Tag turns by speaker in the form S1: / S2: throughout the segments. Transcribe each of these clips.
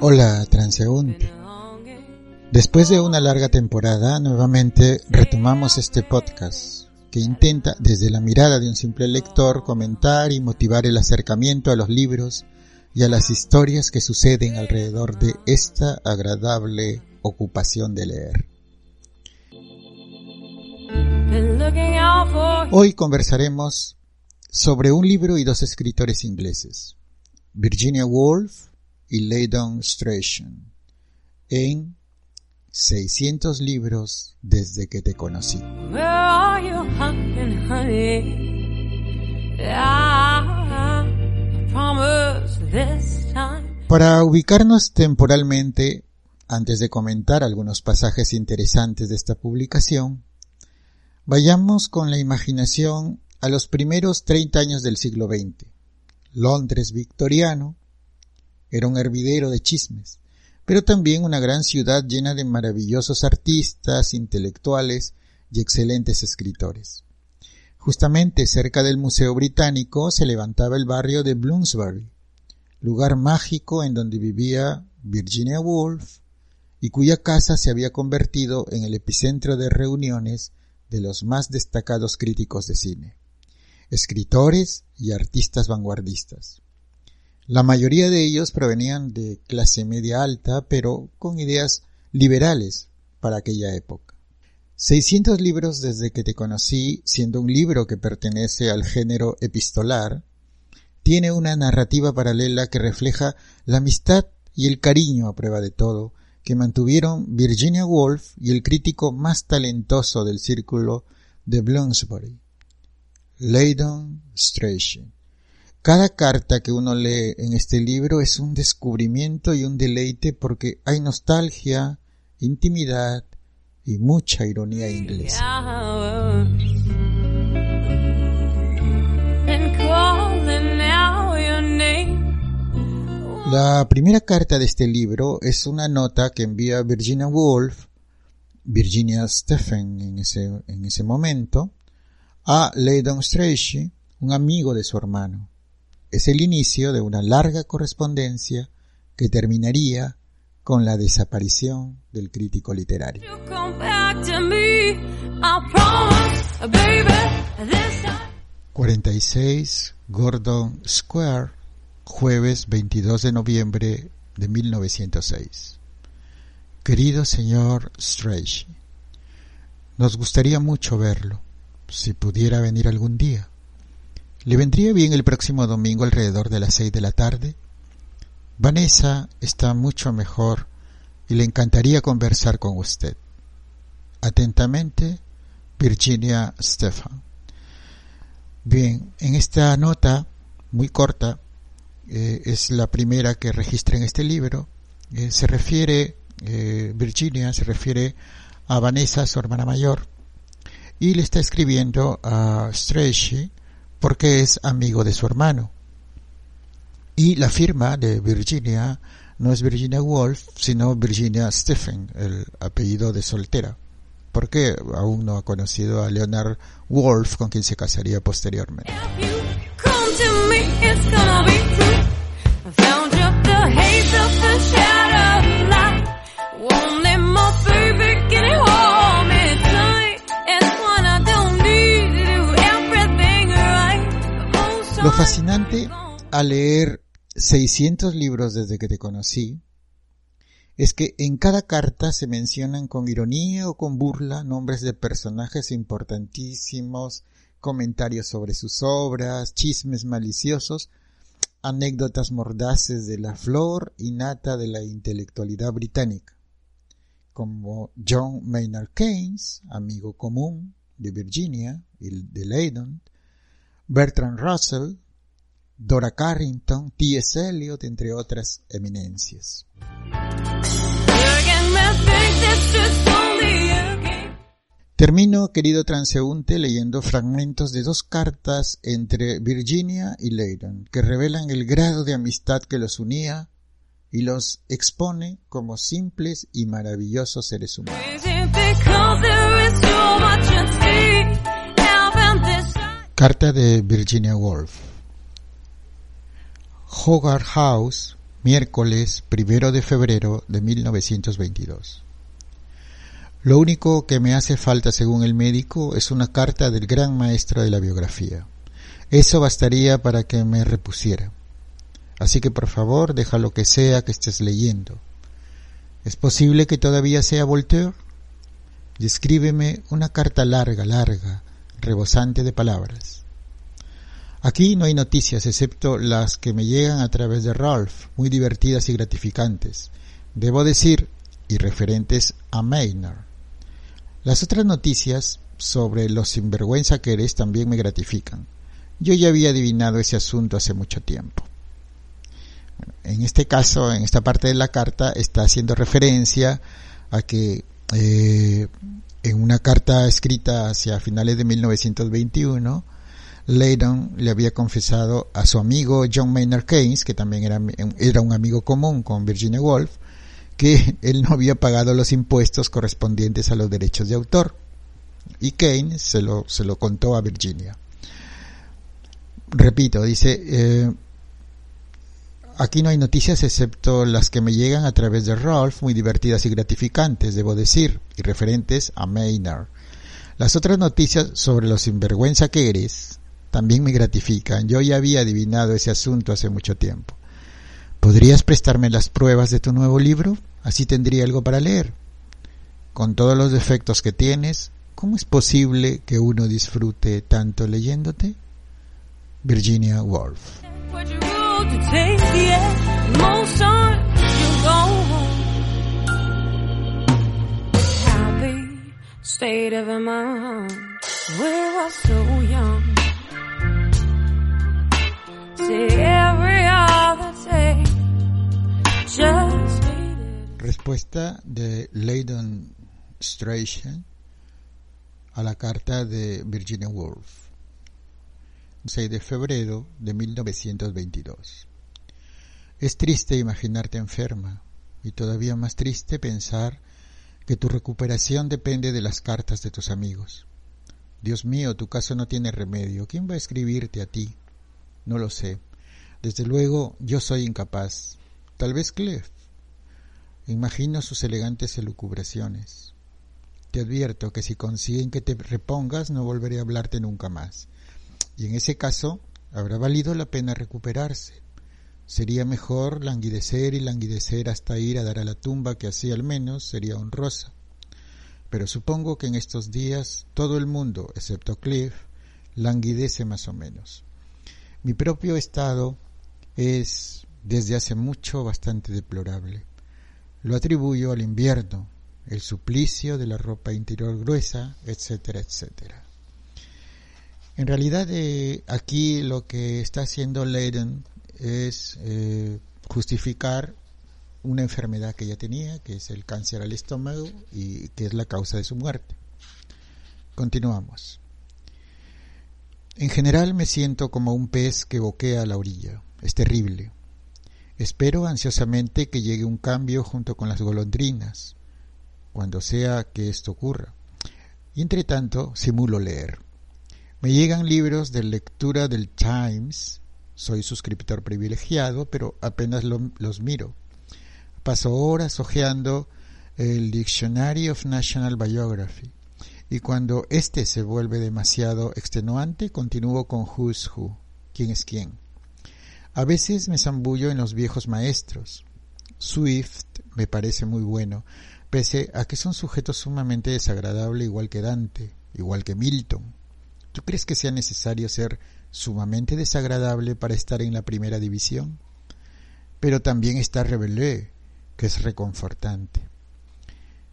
S1: Hola, transeúnte. Después de una larga temporada, nuevamente retomamos este podcast que intenta, desde la mirada de un simple lector, comentar y motivar el acercamiento a los libros y a las historias que suceden alrededor de esta agradable ocupación de leer. Hoy conversaremos sobre un libro y dos escritores ingleses, Virginia Woolf y Leydon Strachan, en 600 libros desde que te conocí. Para ubicarnos temporalmente, antes de comentar algunos pasajes interesantes de esta publicación, Vayamos con la imaginación a los primeros 30 años del siglo XX. Londres victoriano era un hervidero de chismes, pero también una gran ciudad llena de maravillosos artistas, intelectuales y excelentes escritores. Justamente cerca del Museo Británico se levantaba el barrio de Bloomsbury, lugar mágico en donde vivía Virginia Woolf y cuya casa se había convertido en el epicentro de reuniones de los más destacados críticos de cine, escritores y artistas vanguardistas. La mayoría de ellos provenían de clase media alta, pero con ideas liberales para aquella época. 600 libros desde que te conocí, siendo un libro que pertenece al género epistolar, tiene una narrativa paralela que refleja la amistad y el cariño a prueba de todo que mantuvieron Virginia Woolf y el crítico más talentoso del círculo de Bloomsbury, Leydon Strachey. Cada carta que uno lee en este libro es un descubrimiento y un deleite porque hay nostalgia, intimidad y mucha ironía inglesa. La primera carta de este libro es una nota que envía Virginia Woolf, Virginia Stephen en ese, en ese momento, a Leydon Strachey, un amigo de su hermano. Es el inicio de una larga correspondencia que terminaría con la desaparición del crítico literario. 46 Gordon Square jueves 22 de noviembre de 1906. Querido señor Strange, nos gustaría mucho verlo, si pudiera venir algún día. ¿Le vendría bien el próximo domingo alrededor de las seis de la tarde? Vanessa está mucho mejor y le encantaría conversar con usted. Atentamente, Virginia Stefan. Bien, en esta nota muy corta eh, es la primera que registra en este libro. Eh, se refiere, eh, Virginia se refiere a Vanessa, su hermana mayor, y le está escribiendo a Strachey porque es amigo de su hermano. Y la firma de Virginia no es Virginia Woolf, sino Virginia Stephen, el apellido de soltera, porque aún no ha conocido a Leonard Woolf, con quien se casaría posteriormente. Lo fascinante al leer 600 libros desde que te conocí es que en cada carta se mencionan con ironía o con burla nombres de personajes importantísimos, comentarios sobre sus obras, chismes maliciosos, anécdotas mordaces de la flor y nata de la intelectualidad británica, como John Maynard Keynes, amigo común de Virginia y de Leydon, Bertrand Russell, Dora Carrington, T.S. Eliot, entre otras eminencias. Termino, querido transeúnte, leyendo fragmentos de dos cartas entre Virginia y Leydon, que revelan el grado de amistad que los unía y los expone como simples y maravillosos seres humanos. Carta de Virginia Woolf. Hogarth House, miércoles primero de febrero de 1922. Lo único que me hace falta, según el médico, es una carta del gran maestro de la biografía. Eso bastaría para que me repusiera. Así que por favor, deja lo que sea que estés leyendo. ¿Es posible que todavía sea Voltaire? Y escríbeme una carta larga, larga, rebosante de palabras. Aquí no hay noticias excepto las que me llegan a través de Ralph, muy divertidas y gratificantes. Debo decir, y referentes a Maynard. Las otras noticias sobre los sinvergüenza que eres también me gratifican. Yo ya había adivinado ese asunto hace mucho tiempo. en este caso, en esta parte de la carta, está haciendo referencia a que eh, en una carta escrita hacia finales de 1921, Leydon le había confesado a su amigo John Maynard Keynes, que también era, era un amigo común con Virginia Woolf, que él no había pagado los impuestos correspondientes a los derechos de autor. Y Kane se lo, se lo contó a Virginia. Repito, dice, eh, aquí no hay noticias excepto las que me llegan a través de Ralph, muy divertidas y gratificantes, debo decir, y referentes a Maynard. Las otras noticias sobre lo sinvergüenza que eres también me gratifican. Yo ya había adivinado ese asunto hace mucho tiempo. ¿Podrías prestarme las pruebas de tu nuevo libro? Así tendría algo para leer. Con todos los defectos que tienes, ¿cómo es posible que uno disfrute tanto leyéndote? Virginia Woolf. Respuesta de Leydon Strachan a la carta de Virginia Woolf. 6 de febrero de 1922. Es triste imaginarte enferma y todavía más triste pensar que tu recuperación depende de las cartas de tus amigos. Dios mío, tu caso no tiene remedio. ¿Quién va a escribirte a ti? No lo sé. Desde luego, yo soy incapaz. Tal vez Clef. Imagino sus elegantes elucubraciones. Te advierto que si consiguen que te repongas no volveré a hablarte nunca más. Y en ese caso habrá valido la pena recuperarse. Sería mejor languidecer y languidecer hasta ir a dar a la tumba, que así al menos sería honrosa. Pero supongo que en estos días todo el mundo, excepto Cliff, languidece más o menos. Mi propio estado es desde hace mucho bastante deplorable. Lo atribuyo al invierno, el suplicio de la ropa interior gruesa, etcétera, etcétera. En realidad eh, aquí lo que está haciendo Leiden es eh, justificar una enfermedad que ella tenía, que es el cáncer al estómago y que es la causa de su muerte. Continuamos. En general me siento como un pez que boquea a la orilla. Es terrible. Espero ansiosamente que llegue un cambio junto con las golondrinas, cuando sea que esto ocurra. Y entre tanto, simulo leer. Me llegan libros de lectura del Times, soy suscriptor privilegiado, pero apenas los miro. Paso horas hojeando el Dictionary of National Biography, y cuando éste se vuelve demasiado extenuante, continúo con Who's Who, quién es quién. A veces me zambullo en los viejos maestros. Swift me parece muy bueno, pese a que son sujetos sumamente desagradables igual que Dante, igual que Milton. ¿Tú crees que sea necesario ser sumamente desagradable para estar en la primera división. Pero también está Rebelé, que es reconfortante.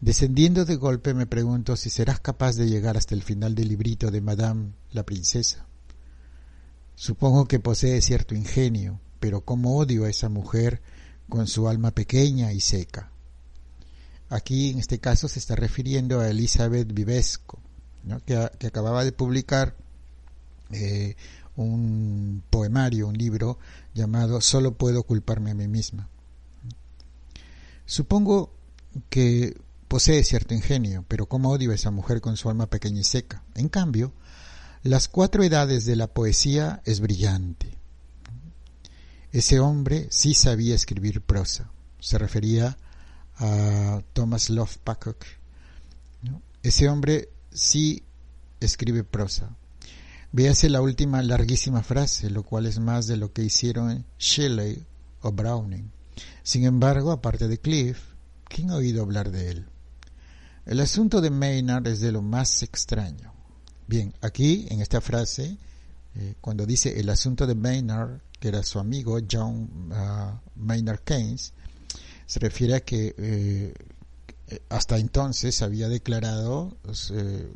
S1: Descendiendo de golpe me pregunto si serás capaz de llegar hasta el final del librito de Madame la princesa. Supongo que posee cierto ingenio, pero cómo odio a esa mujer con su alma pequeña y seca. Aquí en este caso se está refiriendo a Elizabeth Vivesco, que, acababa de publicar eh, un poemario, un libro llamado Solo puedo culparme a mí misma. Supongo que Posee cierto ingenio, pero cómo odio a esa mujer con su alma pequeña y seca. En cambio, las cuatro edades de la poesía es brillante. Ese hombre sí sabía escribir prosa. Se refería a Thomas Love Pacock. Ese hombre sí escribe prosa. Véase la última larguísima frase, lo cual es más de lo que hicieron Shelley o Browning. Sin embargo, aparte de Cliff, ¿quién ha oído hablar de él? El asunto de Maynard es de lo más extraño. Bien, aquí en esta frase, eh, cuando dice el asunto de Maynard, que era su amigo John ah, Maynard Keynes, se refiere a que eh, hasta entonces había declarado eh,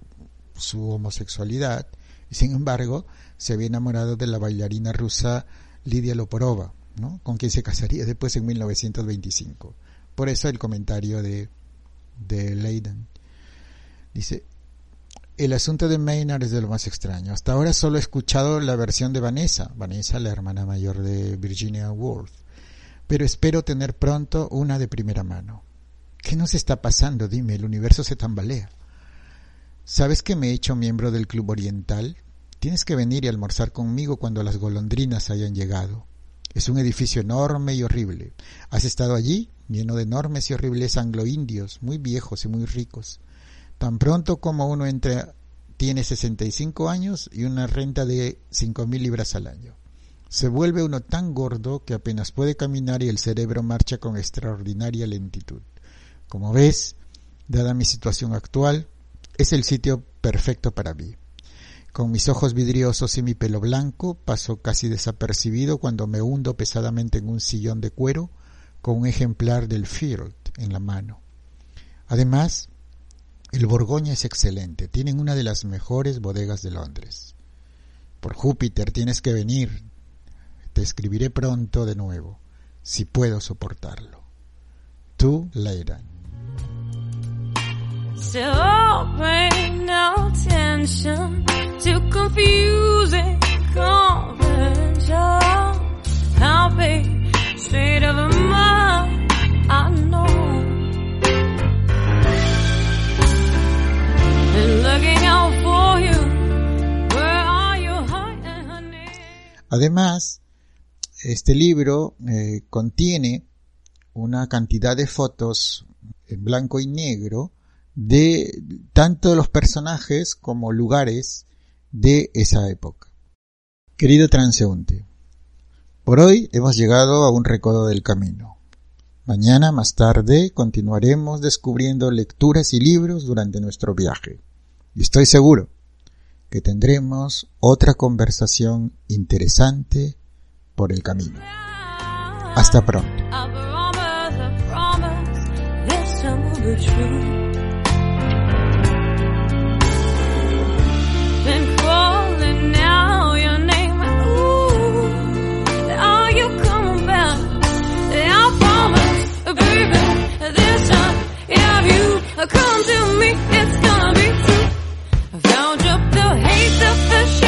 S1: su homosexualidad y sin embargo se había enamorado de la bailarina rusa Lidia Loporova, ¿no? con quien se casaría después en 1925. Por eso el comentario de de Leiden. Dice, el asunto de Maynard es de lo más extraño. Hasta ahora solo he escuchado la versión de Vanessa, Vanessa la hermana mayor de Virginia Woolf, pero espero tener pronto una de primera mano. ¿Qué nos está pasando? Dime, el universo se tambalea. ¿Sabes que me he hecho miembro del Club Oriental? Tienes que venir y almorzar conmigo cuando las golondrinas hayan llegado. Es un edificio enorme y horrible. ¿Has estado allí? lleno de enormes y horribles anglo-indios, muy viejos y muy ricos. Tan pronto como uno entra, tiene 65 años y una renta de 5.000 libras al año. Se vuelve uno tan gordo que apenas puede caminar y el cerebro marcha con extraordinaria lentitud. Como ves, dada mi situación actual, es el sitio perfecto para mí. Con mis ojos vidriosos y mi pelo blanco, paso casi desapercibido cuando me hundo pesadamente en un sillón de cuero con un ejemplar del Field en la mano. Además, el Borgoña es excelente, tienen una de las mejores bodegas de Londres. Por Júpiter tienes que venir, te escribiré pronto de nuevo, si puedo soportarlo. Tú, Leira. Además, este libro eh, contiene una cantidad de fotos en blanco y negro de tanto los personajes como lugares de esa época. Querido transeúnte, por hoy hemos llegado a un recodo del camino. Mañana más tarde continuaremos descubriendo lecturas y libros durante nuestro viaje. Y estoy seguro que tendremos otra conversación interesante por el camino. Hasta pronto. come to superficial.